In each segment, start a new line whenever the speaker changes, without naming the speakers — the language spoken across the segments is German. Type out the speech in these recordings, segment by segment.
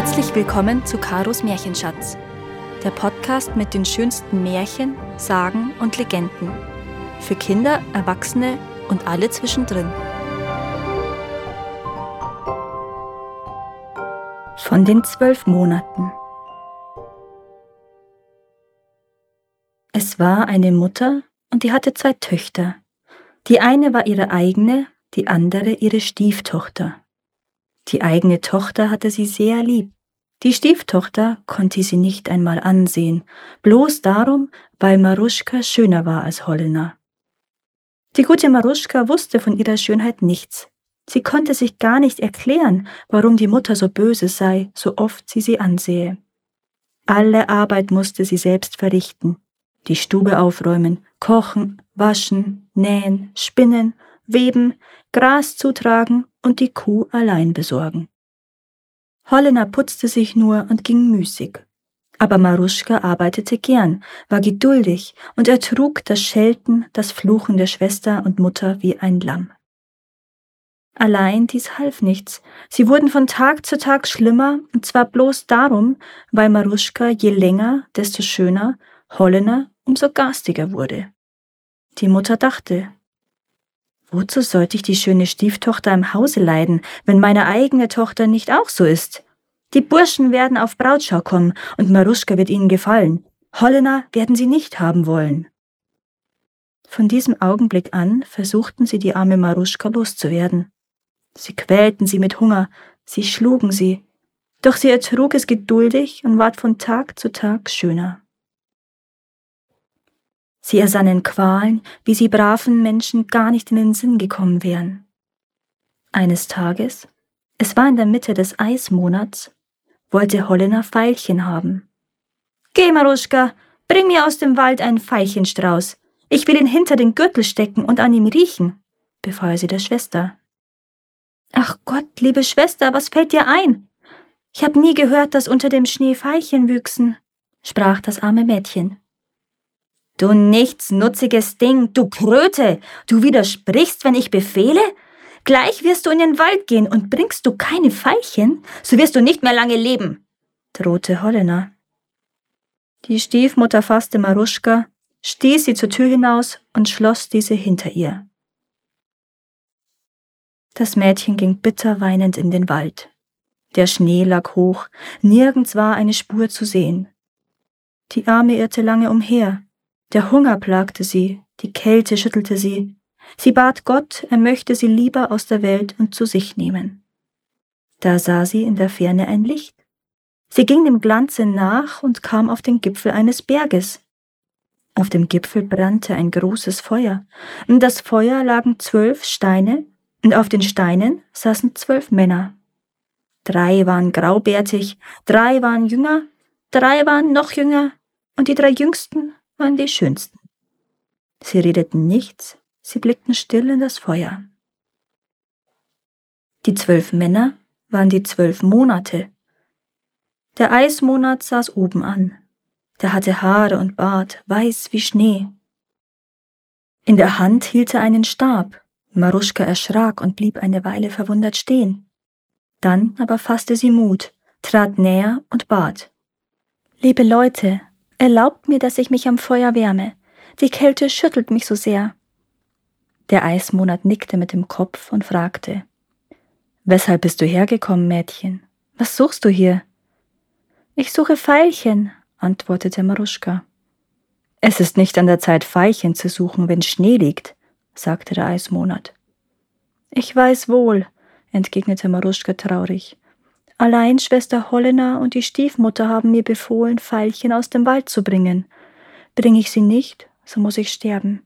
Herzlich willkommen zu Karos Märchenschatz, der Podcast mit den schönsten Märchen, Sagen und Legenden. Für Kinder, Erwachsene und alle zwischendrin. Von den zwölf Monaten. Es war eine Mutter und die hatte zwei Töchter. Die eine war ihre eigene, die andere ihre Stieftochter. Die eigene Tochter hatte sie sehr lieb. Die Stieftochter konnte sie nicht einmal ansehen, bloß darum, weil Maruschka schöner war als Hollener. Die gute Maruschka wusste von ihrer Schönheit nichts. Sie konnte sich gar nicht erklären, warum die Mutter so böse sei, so oft sie sie ansehe. Alle Arbeit musste sie selbst verrichten. Die Stube aufräumen, kochen, waschen, nähen, spinnen, weben, Gras zutragen und die Kuh allein besorgen. Hollener putzte sich nur und ging müßig. Aber Maruschka arbeitete gern, war geduldig und ertrug das Schelten, das Fluchen der Schwester und Mutter wie ein Lamm. Allein dies half nichts. Sie wurden von Tag zu Tag schlimmer, und zwar bloß darum, weil Maruschka je länger, desto schöner, Hollener umso garstiger wurde. Die Mutter dachte, Wozu sollte ich die schöne Stieftochter im Hause leiden, wenn meine eigene Tochter nicht auch so ist? Die Burschen werden auf Brautschau kommen und Maruschka wird ihnen gefallen. Hollener werden sie nicht haben wollen. Von diesem Augenblick an versuchten sie die arme Maruschka loszuwerden. Sie quälten sie mit Hunger, sie schlugen sie, doch sie ertrug es geduldig und ward von Tag zu Tag schöner. Sie ersannen Qualen, wie sie braven Menschen gar nicht in den Sinn gekommen wären. Eines Tages, es war in der Mitte des Eismonats, wollte Hollener Veilchen haben. Geh, Maruschka, bring mir aus dem Wald einen Veilchenstrauß. Ich will ihn hinter den Gürtel stecken und an ihm riechen, befahl sie der Schwester. Ach Gott, liebe Schwester, was fällt dir ein? Ich hab nie gehört, dass unter dem Schnee Veilchen wüchsen, sprach das arme Mädchen. Du nichtsnutziges Ding, du Kröte, du widersprichst, wenn ich befehle? Gleich wirst du in den Wald gehen und bringst du keine Veilchen, so wirst du nicht mehr lange leben, drohte Hollener. Die Stiefmutter fasste Maruschka, stieß sie zur Tür hinaus und schloss diese hinter ihr. Das Mädchen ging bitter weinend in den Wald. Der Schnee lag hoch, nirgends war eine Spur zu sehen. Die Arme irrte lange umher, der Hunger plagte sie, die Kälte schüttelte sie. Sie bat Gott, er möchte sie lieber aus der Welt und zu sich nehmen. Da sah sie in der Ferne ein Licht. Sie ging dem Glanze nach und kam auf den Gipfel eines Berges. Auf dem Gipfel brannte ein großes Feuer. In das Feuer lagen zwölf Steine, und auf den Steinen saßen zwölf Männer. Drei waren graubärtig, drei waren jünger, drei waren noch jünger, und die drei jüngsten waren die schönsten. Sie redeten nichts, sie blickten still in das Feuer. Die zwölf Männer waren die zwölf Monate. Der Eismonat saß oben an. Der hatte Haare und Bart, weiß wie Schnee. In der Hand hielt er einen Stab. Maruschka erschrak und blieb eine Weile verwundert stehen. Dann aber fasste sie Mut, trat näher und bat. Liebe Leute, Erlaubt mir, dass ich mich am Feuer wärme. Die Kälte schüttelt mich so sehr. Der Eismonat nickte mit dem Kopf und fragte Weshalb bist du hergekommen, Mädchen? Was suchst du hier? Ich suche Veilchen, antwortete Maruschka. Es ist nicht an der Zeit, Veilchen zu suchen, wenn Schnee liegt, sagte der Eismonat. Ich weiß wohl, entgegnete Maruschka traurig. Allein Schwester Hollener und die Stiefmutter haben mir befohlen, Veilchen aus dem Wald zu bringen. Bringe ich sie nicht, so muss ich sterben.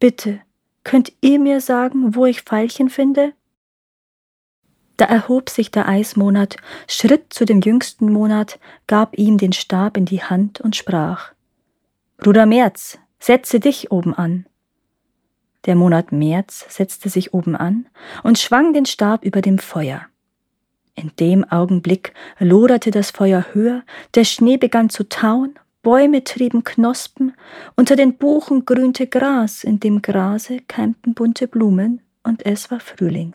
Bitte, könnt ihr mir sagen, wo ich Veilchen finde? Da erhob sich der Eismonat, schritt zu dem jüngsten Monat, gab ihm den Stab in die Hand und sprach Bruder März, setze dich oben an. Der Monat März setzte sich oben an und schwang den Stab über dem Feuer. In dem Augenblick loderte das Feuer höher, der Schnee begann zu tauen, Bäume trieben Knospen, unter den Buchen grünte Gras, in dem Grase keimten bunte Blumen, und es war Frühling.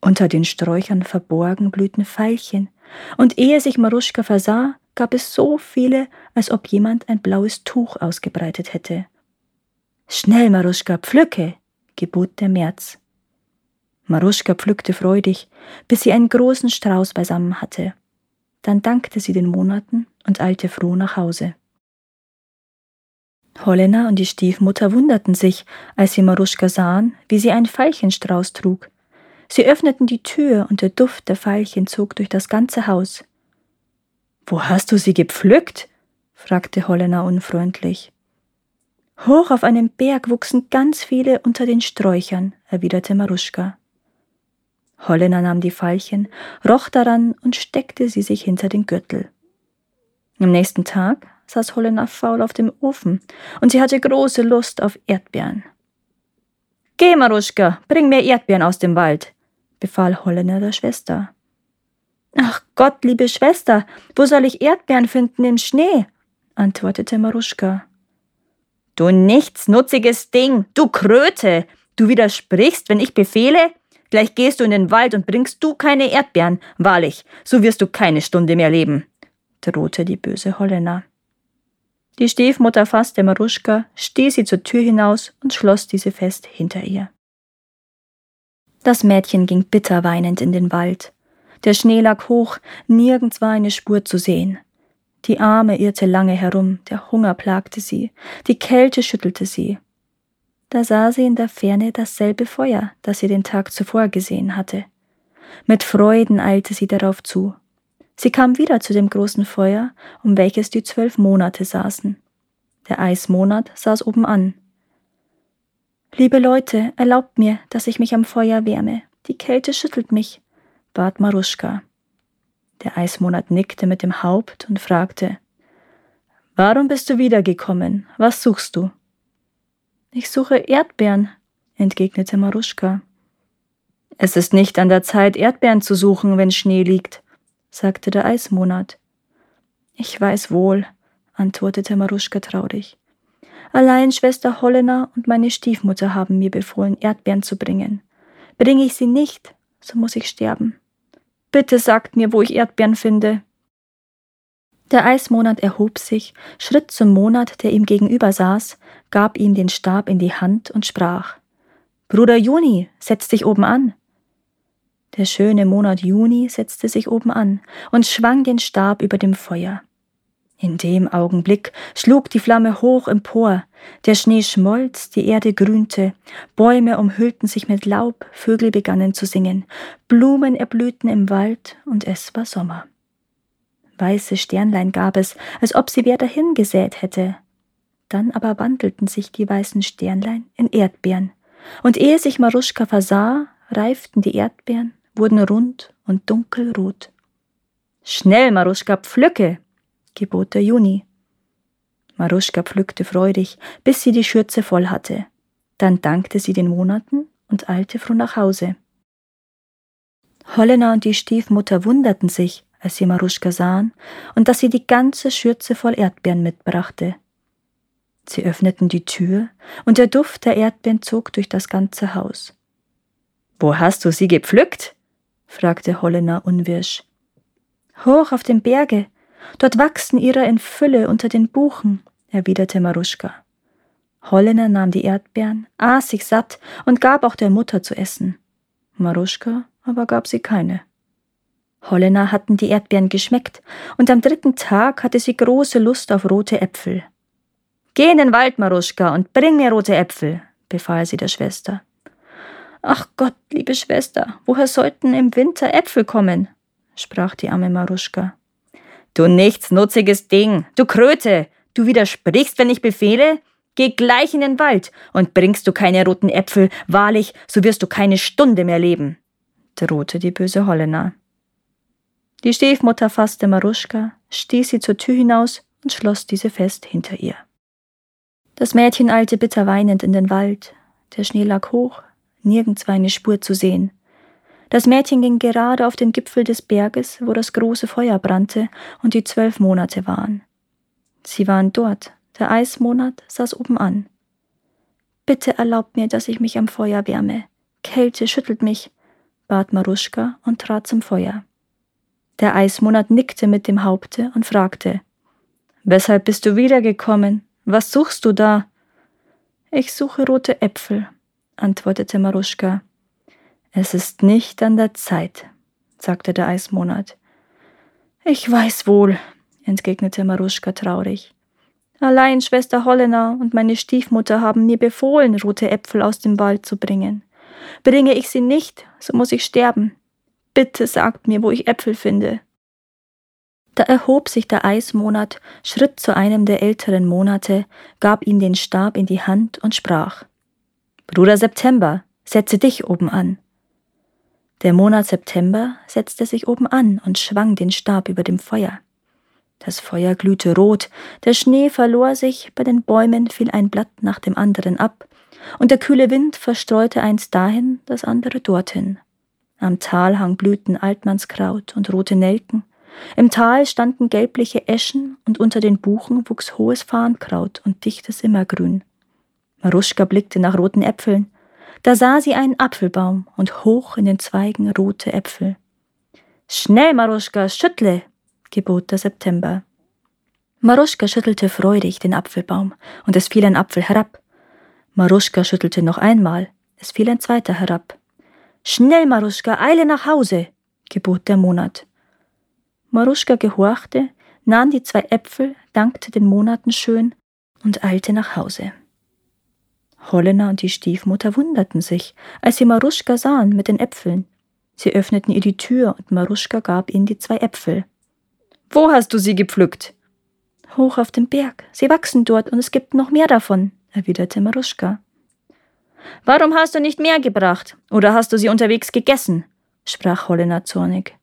Unter den Sträuchern verborgen blühten Veilchen, und ehe sich Maruschka versah, gab es so viele, als ob jemand ein blaues Tuch ausgebreitet hätte. Schnell, Maruschka, pflücke, gebot der März. Maruschka pflückte freudig, bis sie einen großen Strauß beisammen hatte. Dann dankte sie den Monaten und eilte froh nach Hause. Holena und die Stiefmutter wunderten sich, als sie Maruschka sahen, wie sie einen Veilchenstrauß trug. Sie öffneten die Tür und der Duft der Veilchen zog durch das ganze Haus. Wo hast du sie gepflückt? fragte Holena unfreundlich. Hoch auf einem Berg wuchsen ganz viele unter den Sträuchern, erwiderte Maruschka. Holena nahm die Veilchen, roch daran und steckte sie sich hinter den Gürtel. Am nächsten Tag saß Holena faul auf dem Ofen und sie hatte große Lust auf Erdbeeren. Geh, Maruschka, bring mir Erdbeeren aus dem Wald, befahl Holena der Schwester. Ach Gott, liebe Schwester, wo soll ich Erdbeeren finden im Schnee? antwortete Maruschka. Du nichtsnutziges Ding, du Kröte, du widersprichst, wenn ich befehle? Gleich gehst du in den Wald und bringst du keine Erdbeeren, wahrlich, so wirst du keine Stunde mehr leben, drohte die böse Holländer. Die Stiefmutter fasste Maruschka, stieß sie zur Tür hinaus und schloss diese fest hinter ihr. Das Mädchen ging bitter weinend in den Wald. Der Schnee lag hoch, nirgends war eine Spur zu sehen. Die Arme irrte lange herum, der Hunger plagte sie, die Kälte schüttelte sie. Da sah sie in der Ferne dasselbe Feuer, das sie den Tag zuvor gesehen hatte. Mit Freuden eilte sie darauf zu. Sie kam wieder zu dem großen Feuer, um welches die zwölf Monate saßen. Der Eismonat saß oben an. Liebe Leute, erlaubt mir, dass ich mich am Feuer wärme. Die Kälte schüttelt mich, bat Maruschka. Der Eismonat nickte mit dem Haupt und fragte Warum bist du wiedergekommen? Was suchst du? Ich suche Erdbeeren, entgegnete Maruschka. Es ist nicht an der Zeit, Erdbeeren zu suchen, wenn Schnee liegt, sagte der Eismonat. Ich weiß wohl, antwortete Maruschka traurig. Allein Schwester Hollena und meine Stiefmutter haben mir befohlen, Erdbeeren zu bringen. Bringe ich sie nicht, so muss ich sterben. Bitte sagt mir, wo ich Erdbeeren finde. Der Eismonat erhob sich, schritt zum Monat, der ihm gegenüber saß, gab ihm den Stab in die Hand und sprach Bruder Juni, setz dich oben an. Der schöne Monat Juni setzte sich oben an und schwang den Stab über dem Feuer. In dem Augenblick schlug die Flamme hoch empor, der Schnee schmolz, die Erde grünte, Bäume umhüllten sich mit Laub, Vögel begannen zu singen, Blumen erblühten im Wald und es war Sommer. Weiße Sternlein gab es, als ob sie wer dahingesät hätte. Dann aber wandelten sich die weißen Sternlein in Erdbeeren, und ehe sich Maruschka versah, reiften die Erdbeeren, wurden rund und dunkelrot. Schnell, Maruschka, pflücke, gebot der Juni. Maruschka pflückte freudig, bis sie die Schürze voll hatte. Dann dankte sie den Monaten und eilte froh nach Hause. Hollena und die Stiefmutter wunderten sich, als sie Maruschka sahen, und dass sie die ganze Schürze voll Erdbeeren mitbrachte. Sie öffneten die Tür, und der Duft der Erdbeeren zog durch das ganze Haus. Wo hast du sie gepflückt? fragte Hollena unwirsch. Hoch auf dem Berge, dort wachsen ihre in Fülle unter den Buchen, erwiderte Maruschka. Hollena nahm die Erdbeeren, aß sich satt und gab auch der Mutter zu essen. Maruschka aber gab sie keine. Hollena hatten die Erdbeeren geschmeckt, und am dritten Tag hatte sie große Lust auf rote Äpfel. Geh in den Wald, Maruschka, und bring mir rote Äpfel, befahl sie der Schwester. Ach Gott, liebe Schwester, woher sollten im Winter Äpfel kommen? sprach die arme Maruschka. Du nichtsnutziges Ding, du Kröte, du widersprichst, wenn ich befehle? Geh gleich in den Wald, und bringst du keine roten Äpfel, wahrlich, so wirst du keine Stunde mehr leben, drohte die böse Holländer. Die Stiefmutter fasste Maruschka, stieß sie zur Tür hinaus und schloss diese fest hinter ihr. Das Mädchen eilte bitter weinend in den Wald. Der Schnee lag hoch, nirgends war eine Spur zu sehen. Das Mädchen ging gerade auf den Gipfel des Berges, wo das große Feuer brannte und die zwölf Monate waren. Sie waren dort, der Eismonat saß oben an. Bitte erlaubt mir, dass ich mich am Feuer wärme. Kälte schüttelt mich, bat Maruschka und trat zum Feuer. Der Eismonat nickte mit dem Haupte und fragte, Weshalb bist du wiedergekommen? Was suchst du da? Ich suche rote Äpfel, antwortete Maruschka. Es ist nicht an der Zeit, sagte der Eismonat. Ich weiß wohl, entgegnete Maruschka traurig. Allein Schwester Hollener und meine Stiefmutter haben mir befohlen, rote Äpfel aus dem Wald zu bringen. Bringe ich sie nicht, so muss ich sterben. Bitte sagt mir, wo ich Äpfel finde. Da erhob sich der Eismonat, schritt zu einem der älteren Monate, gab ihm den Stab in die Hand und sprach Bruder September, setze dich oben an. Der Monat September setzte sich oben an und schwang den Stab über dem Feuer. Das Feuer glühte rot, der Schnee verlor sich, bei den Bäumen fiel ein Blatt nach dem anderen ab, und der kühle Wind verstreute eins dahin, das andere dorthin. Am Talhang blühten Altmannskraut und rote Nelken, im Tal standen gelbliche Eschen und unter den Buchen wuchs hohes Farnkraut und dichtes Immergrün. Maruschka blickte nach roten Äpfeln, da sah sie einen Apfelbaum und hoch in den Zweigen rote Äpfel. Schnell, Maruschka, schüttle, gebot der September. Maruschka schüttelte freudig den Apfelbaum, und es fiel ein Apfel herab. Maruschka schüttelte noch einmal, es fiel ein zweiter herab. Schnell, Maruschka, eile nach Hause, gebot der Monat. Maruschka gehorchte, nahm die zwei Äpfel, dankte den Monaten schön und eilte nach Hause. Hollener und die Stiefmutter wunderten sich, als sie Maruschka sahen mit den Äpfeln. Sie öffneten ihr die Tür und Maruschka gab ihnen die zwei Äpfel. Wo hast du sie gepflückt? Hoch auf dem Berg. Sie wachsen dort und es gibt noch mehr davon, erwiderte Maruschka. Warum hast du nicht mehr gebracht? Oder hast du sie unterwegs gegessen? sprach Hollener zornig.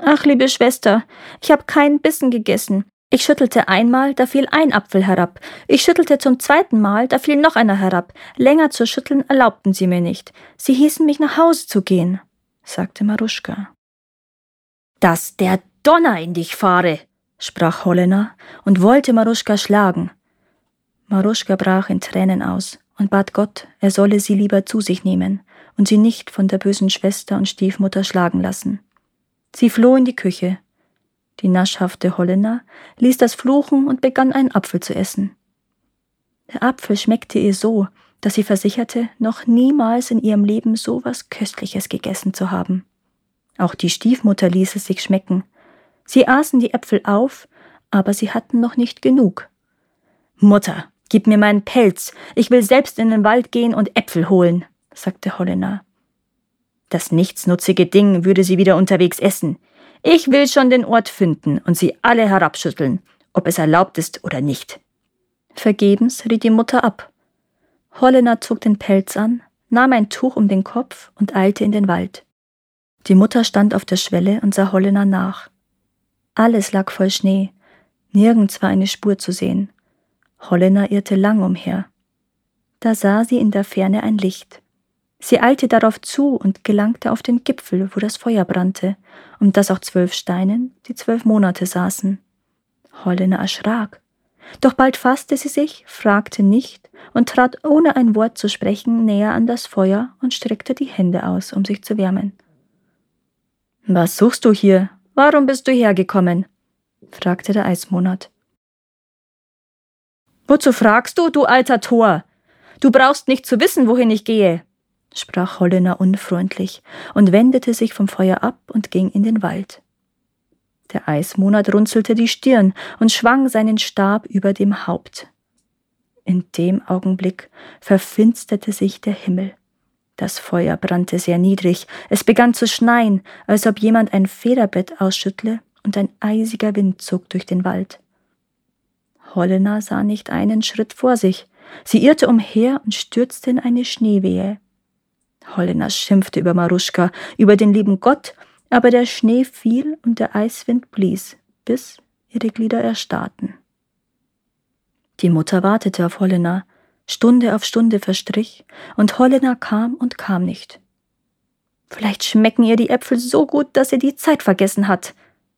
Ach, liebe Schwester, ich habe keinen Bissen gegessen. Ich schüttelte einmal, da fiel ein Apfel herab. Ich schüttelte zum zweiten Mal, da fiel noch einer herab. Länger zu schütteln erlaubten sie mir nicht. Sie hießen mich nach Hause zu gehen, sagte Maruschka. Dass der Donner in dich fahre, sprach Hollener und wollte Maruschka schlagen. Maruschka brach in Tränen aus und bat Gott, er solle sie lieber zu sich nehmen und sie nicht von der bösen Schwester und Stiefmutter schlagen lassen. Sie floh in die Küche. Die naschhafte Holländer ließ das fluchen und begann einen Apfel zu essen. Der Apfel schmeckte ihr so, dass sie versicherte, noch niemals in ihrem Leben so was Köstliches gegessen zu haben. Auch die Stiefmutter ließ es sich schmecken. Sie aßen die Äpfel auf, aber sie hatten noch nicht genug. Mutter, gib mir meinen Pelz, ich will selbst in den Wald gehen und Äpfel holen, sagte Holländer. Das nichtsnutzige Ding würde sie wieder unterwegs essen. Ich will schon den Ort finden und sie alle herabschütteln, ob es erlaubt ist oder nicht. Vergebens riet die Mutter ab. Hollener zog den Pelz an, nahm ein Tuch um den Kopf und eilte in den Wald. Die Mutter stand auf der Schwelle und sah Hollener nach. Alles lag voll Schnee, nirgends war eine Spur zu sehen. Hollener irrte lang umher. Da sah sie in der Ferne ein Licht. Sie eilte darauf zu und gelangte auf den Gipfel, wo das Feuer brannte, um das auch zwölf Steinen, die zwölf Monate saßen. Holländer erschrak. Doch bald fasste sie sich, fragte nicht und trat ohne ein Wort zu sprechen näher an das Feuer und streckte die Hände aus, um sich zu wärmen. Was suchst du hier? Warum bist du hergekommen? fragte der Eismonat. Wozu fragst du, du alter Tor? Du brauchst nicht zu wissen, wohin ich gehe sprach Hollener unfreundlich und wendete sich vom Feuer ab und ging in den Wald. Der Eismonat runzelte die Stirn und schwang seinen Stab über dem Haupt. In dem Augenblick verfinsterte sich der Himmel. Das Feuer brannte sehr niedrig, es begann zu schneien, als ob jemand ein Federbett ausschüttle, und ein eisiger Wind zog durch den Wald. Hollener sah nicht einen Schritt vor sich, sie irrte umher und stürzte in eine Schneewehe. Holländer schimpfte über Maruschka, über den lieben Gott, aber der Schnee fiel und der Eiswind blies, bis ihre Glieder erstarrten. Die Mutter wartete auf Holländer, Stunde auf Stunde verstrich, und Holländer kam und kam nicht. Vielleicht schmecken ihr die Äpfel so gut, dass sie die Zeit vergessen hat,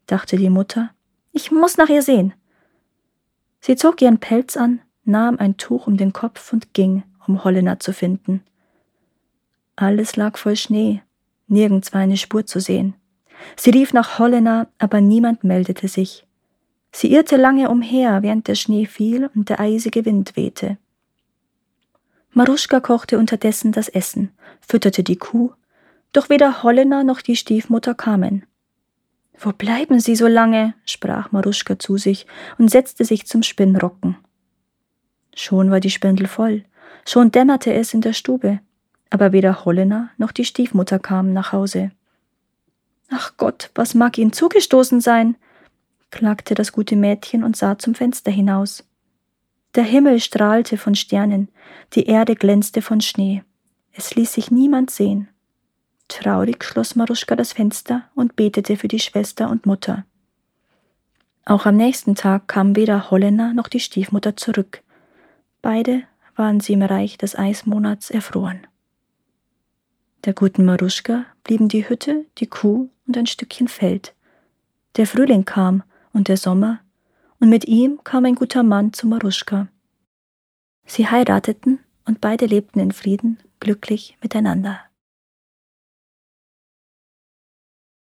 dachte die Mutter. Ich muss nach ihr sehen. Sie zog ihren Pelz an, nahm ein Tuch um den Kopf und ging, um Holländer zu finden. Alles lag voll Schnee. Nirgends war eine Spur zu sehen. Sie rief nach Hollena, aber niemand meldete sich. Sie irrte lange umher, während der Schnee fiel und der eisige Wind wehte. Maruschka kochte unterdessen das Essen, fütterte die Kuh, doch weder Hollena noch die Stiefmutter kamen. Wo bleiben Sie so lange? sprach Maruschka zu sich und setzte sich zum Spinnrocken. Schon war die Spindel voll, schon dämmerte es in der Stube, aber weder Hollena noch die Stiefmutter kamen nach Hause. Ach Gott, was mag ihnen zugestoßen sein? klagte das gute Mädchen und sah zum Fenster hinaus. Der Himmel strahlte von Sternen, die Erde glänzte von Schnee. Es ließ sich niemand sehen. Traurig schloss Maruschka das Fenster und betete für die Schwester und Mutter. Auch am nächsten Tag kamen weder Hollena noch die Stiefmutter zurück. Beide waren sie im Reich des Eismonats erfroren. Der guten Maruschka blieben die Hütte, die Kuh und ein Stückchen Feld. Der Frühling kam und der Sommer, und mit ihm kam ein guter Mann zu Maruschka. Sie heirateten und beide lebten in Frieden, glücklich miteinander.